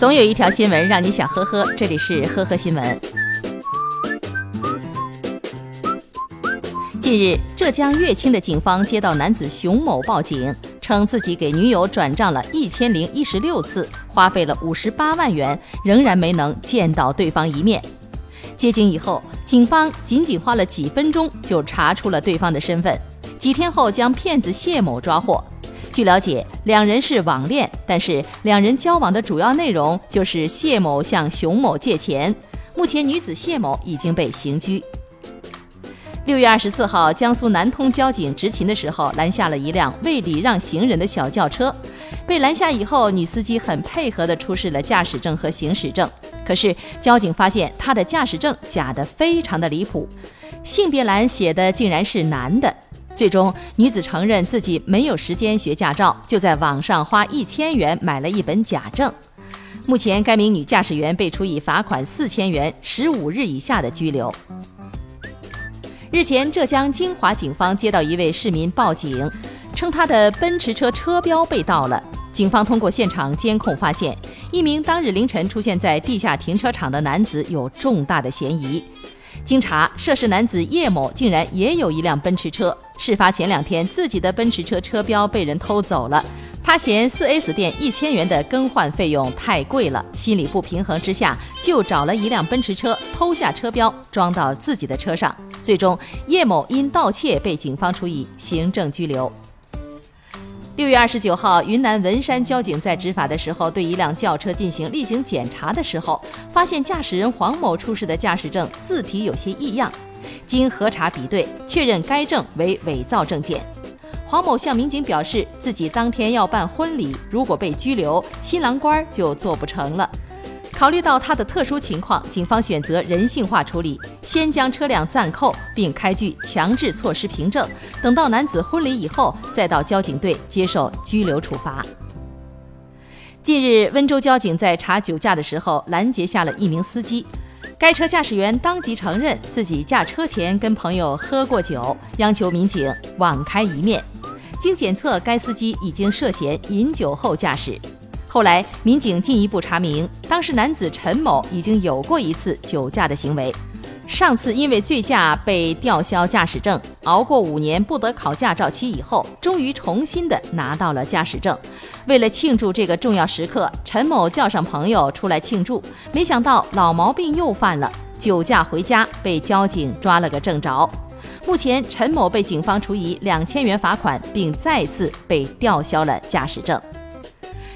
总有一条新闻让你想呵呵，这里是呵呵新闻。近日，浙江乐清的警方接到男子熊某报警，称自己给女友转账了一千零一十六次，花费了五十八万元，仍然没能见到对方一面。接警以后，警方仅仅花了几分钟就查出了对方的身份，几天后将骗子谢某抓获。据了解，两人是网恋，但是两人交往的主要内容就是谢某向熊某借钱。目前，女子谢某已经被刑拘。六月二十四号，江苏南通交警执勤的时候拦下了一辆未礼让行人的小轿车。被拦下以后，女司机很配合地出示了驾驶证和行驶证。可是，交警发现她的驾驶证假得非常的离谱，性别栏写的竟然是男的。最终，女子承认自己没有时间学驾照，就在网上花一千元买了一本假证。目前，该名女驾驶员被处以罚款四千元、十五日以下的拘留。日前，浙江金华警方接到一位市民报警，称他的奔驰车车标被盗了。警方通过现场监控发现，一名当日凌晨出现在地下停车场的男子有重大的嫌疑。经查，涉事男子叶某竟然也有一辆奔驰车。事发前两天，自己的奔驰车车标被人偷走了，他嫌 4S 店一千元的更换费用太贵了，心里不平衡之下，就找了一辆奔驰车偷下车标装到自己的车上。最终，叶某因盗窃被警方处以行政拘留。六月二十九号，云南文山交警在执法的时候，对一辆轿车进行例行检查的时候，发现驾驶人黄某出示的驾驶证字体有些异样。经核查比对，确认该证为伪造证件。黄某向民警表示，自己当天要办婚礼，如果被拘留，新郎官就做不成了。考虑到他的特殊情况，警方选择人性化处理，先将车辆暂扣，并开具强制措施凭证。等到男子婚礼以后，再到交警队接受拘留处罚。近日，温州交警在查酒驾的时候拦截下了一名司机。该车驾驶员当即承认自己驾车前跟朋友喝过酒，央求民警网开一面。经检测，该司机已经涉嫌饮酒后驾驶。后来，民警进一步查明，当时男子陈某已经有过一次酒驾的行为。上次因为醉驾被吊销驾驶证，熬过五年不得考驾照期以后，终于重新的拿到了驾驶证。为了庆祝这个重要时刻，陈某叫上朋友出来庆祝，没想到老毛病又犯了，酒驾回家被交警抓了个正着。目前，陈某被警方处以两千元罚款，并再次被吊销了驾驶证。